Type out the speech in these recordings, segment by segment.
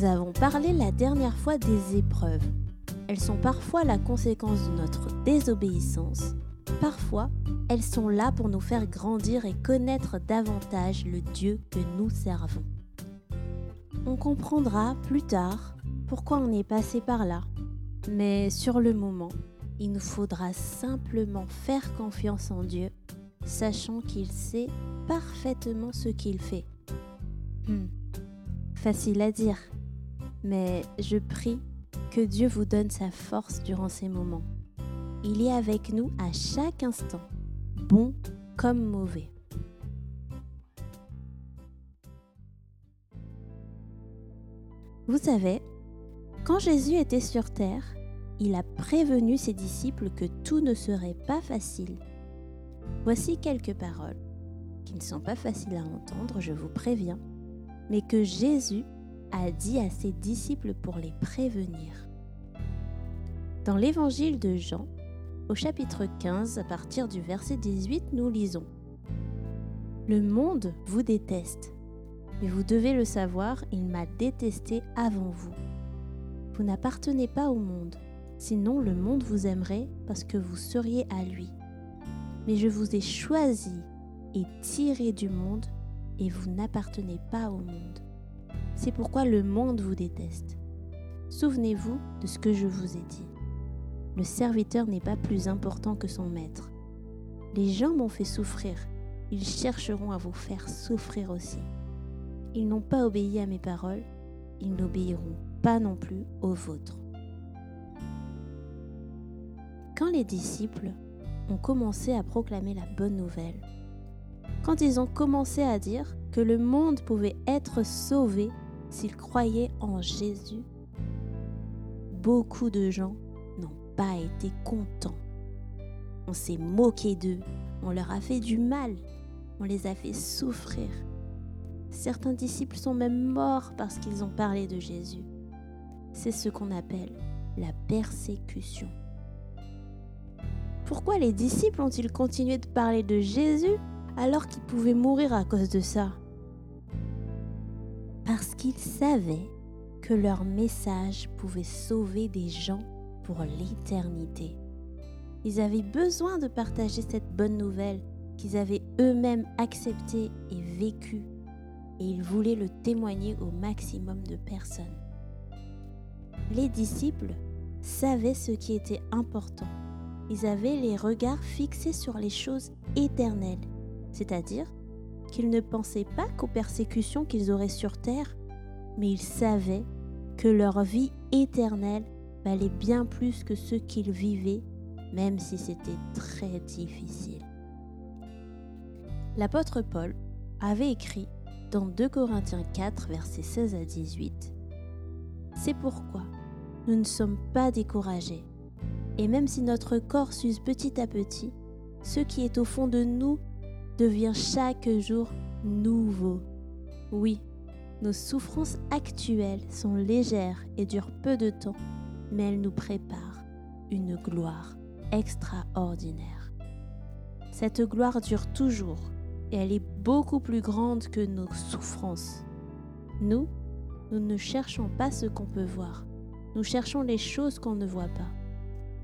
Nous avons parlé la dernière fois des épreuves. Elles sont parfois la conséquence de notre désobéissance. Parfois, elles sont là pour nous faire grandir et connaître davantage le Dieu que nous servons. On comprendra plus tard pourquoi on est passé par là. Mais sur le moment, il nous faudra simplement faire confiance en Dieu, sachant qu'il sait parfaitement ce qu'il fait. Hmm. Facile à dire, mais je prie que Dieu vous donne sa force durant ces moments. Il est avec nous à chaque instant, bon comme mauvais. Vous savez, quand Jésus était sur terre, il a prévenu ses disciples que tout ne serait pas facile. Voici quelques paroles qui ne sont pas faciles à entendre, je vous préviens, mais que Jésus a dit à ses disciples pour les prévenir. Dans l'évangile de Jean, au chapitre 15, à partir du verset 18, nous lisons Le monde vous déteste, mais vous devez le savoir, il m'a détesté avant vous. Vous n'appartenez pas au monde, sinon le monde vous aimerait parce que vous seriez à lui. Mais je vous ai choisi et tiré du monde et vous n'appartenez pas au monde. C'est pourquoi le monde vous déteste. Souvenez-vous de ce que je vous ai dit. Le serviteur n'est pas plus important que son maître. Les gens m'ont fait souffrir, ils chercheront à vous faire souffrir aussi. Ils n'ont pas obéi à mes paroles, ils n'obéiront pas non plus aux vôtres. Quand les disciples ont commencé à proclamer la bonne nouvelle, quand ils ont commencé à dire que le monde pouvait être sauvé s'ils croyaient en Jésus, beaucoup de gens n'ont pas été contents. On s'est moqué d'eux, on leur a fait du mal, on les a fait souffrir. Certains disciples sont même morts parce qu'ils ont parlé de Jésus. C'est ce qu'on appelle la persécution. Pourquoi les disciples ont-ils continué de parler de Jésus alors qu'ils pouvaient mourir à cause de ça? Parce qu'ils savaient que leur message pouvait sauver des gens pour l'éternité. Ils avaient besoin de partager cette bonne nouvelle qu'ils avaient eux-mêmes acceptée et vécue, et ils voulaient le témoigner au maximum de personnes. Les disciples savaient ce qui était important. Ils avaient les regards fixés sur les choses éternelles c'est-à-dire qu'ils ne pensaient pas qu'aux persécutions qu'ils auraient sur terre, mais ils savaient que leur vie éternelle valait bien plus que ce qu'ils vivaient, même si c'était très difficile. L'apôtre Paul avait écrit dans 2 Corinthiens 4, versets 16 à 18, C'est pourquoi nous ne sommes pas découragés, et même si notre corps s'use petit à petit, ce qui est au fond de nous devient chaque jour nouveau. Oui, nos souffrances actuelles sont légères et durent peu de temps, mais elles nous préparent une gloire extraordinaire. Cette gloire dure toujours et elle est beaucoup plus grande que nos souffrances. Nous, nous ne cherchons pas ce qu'on peut voir, nous cherchons les choses qu'on ne voit pas.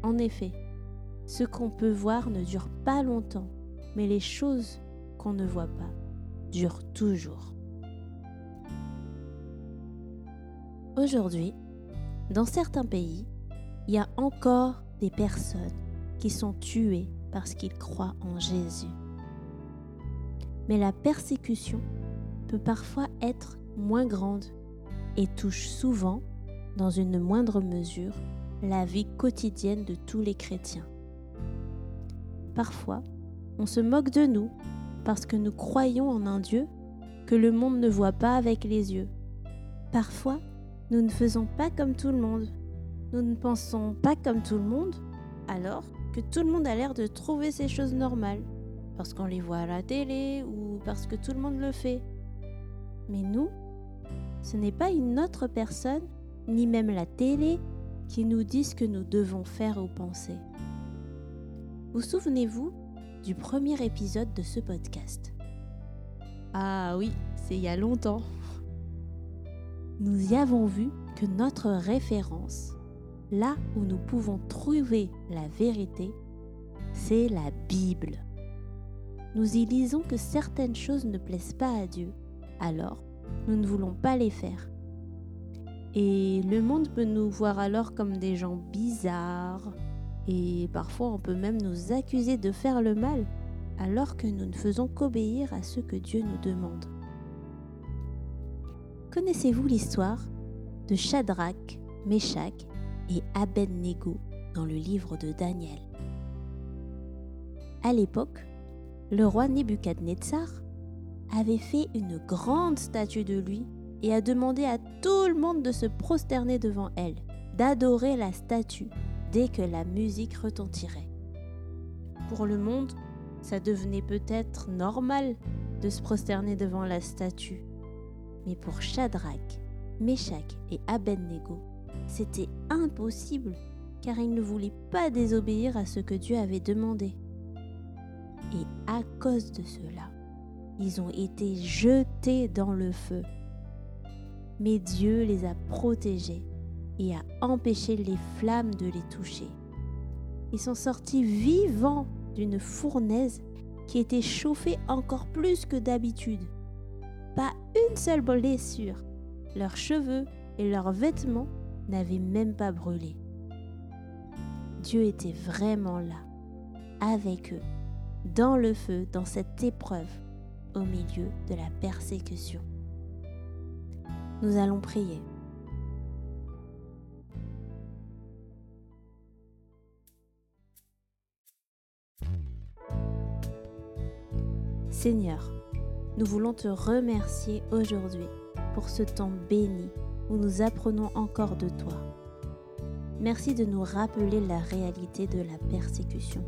En effet, ce qu'on peut voir ne dure pas longtemps, mais les choses qu'on ne voit pas dure toujours. Aujourd'hui, dans certains pays, il y a encore des personnes qui sont tuées parce qu'ils croient en Jésus. Mais la persécution peut parfois être moins grande et touche souvent, dans une moindre mesure, la vie quotidienne de tous les chrétiens. Parfois, on se moque de nous parce que nous croyons en un Dieu que le monde ne voit pas avec les yeux. Parfois, nous ne faisons pas comme tout le monde. Nous ne pensons pas comme tout le monde, alors que tout le monde a l'air de trouver ces choses normales, parce qu'on les voit à la télé ou parce que tout le monde le fait. Mais nous, ce n'est pas une autre personne, ni même la télé, qui nous dit ce que nous devons faire ou penser. Vous souvenez-vous du premier épisode de ce podcast. Ah oui, c'est il y a longtemps. nous y avons vu que notre référence, là où nous pouvons trouver la vérité, c'est la Bible. Nous y lisons que certaines choses ne plaisent pas à Dieu, alors nous ne voulons pas les faire. Et le monde peut nous voir alors comme des gens bizarres, et parfois on peut même nous accuser de faire le mal, alors que nous ne faisons qu'obéir à ce que Dieu nous demande. Connaissez-vous l'histoire de Shadrach, Meshach et Abednego dans le livre de Daniel? À l'époque, le roi Nebuchadnezzar avait fait une grande statue de lui et a demandé à tout le monde de se prosterner devant elle, d'adorer la statue dès que la musique retentirait. Pour le monde, ça devenait peut-être normal de se prosterner devant la statue. Mais pour Shadrach, Meshach et Abednego, c'était impossible car ils ne voulaient pas désobéir à ce que Dieu avait demandé. Et à cause de cela, ils ont été jetés dans le feu mais Dieu les a protégés et a empêché les flammes de les toucher. Ils sont sortis vivants d'une fournaise qui était chauffée encore plus que d'habitude. Pas une seule blessure. Leurs cheveux et leurs vêtements n'avaient même pas brûlé. Dieu était vraiment là, avec eux, dans le feu, dans cette épreuve, au milieu de la persécution. Nous allons prier. Seigneur, nous voulons te remercier aujourd'hui pour ce temps béni où nous apprenons encore de toi. Merci de nous rappeler la réalité de la persécution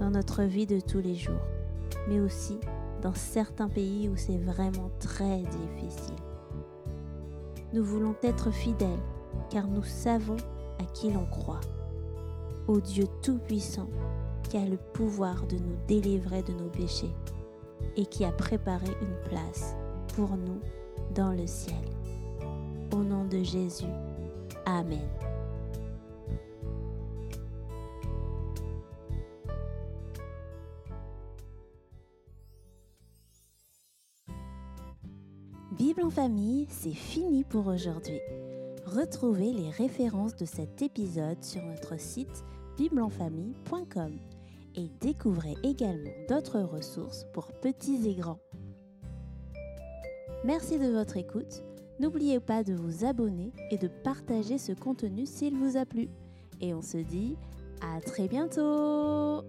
dans notre vie de tous les jours, mais aussi dans certains pays où c'est vraiment très difficile. Nous voulons être fidèles car nous savons à qui l'on croit. Au Dieu Tout-Puissant qui a le pouvoir de nous délivrer de nos péchés et qui a préparé une place pour nous dans le ciel. Au nom de Jésus. Amen. Bible en famille, c'est fini pour aujourd'hui. Retrouvez les références de cet épisode sur notre site bibleenfamille.com et découvrez également d'autres ressources pour petits et grands. Merci de votre écoute. N'oubliez pas de vous abonner et de partager ce contenu s'il vous a plu. Et on se dit à très bientôt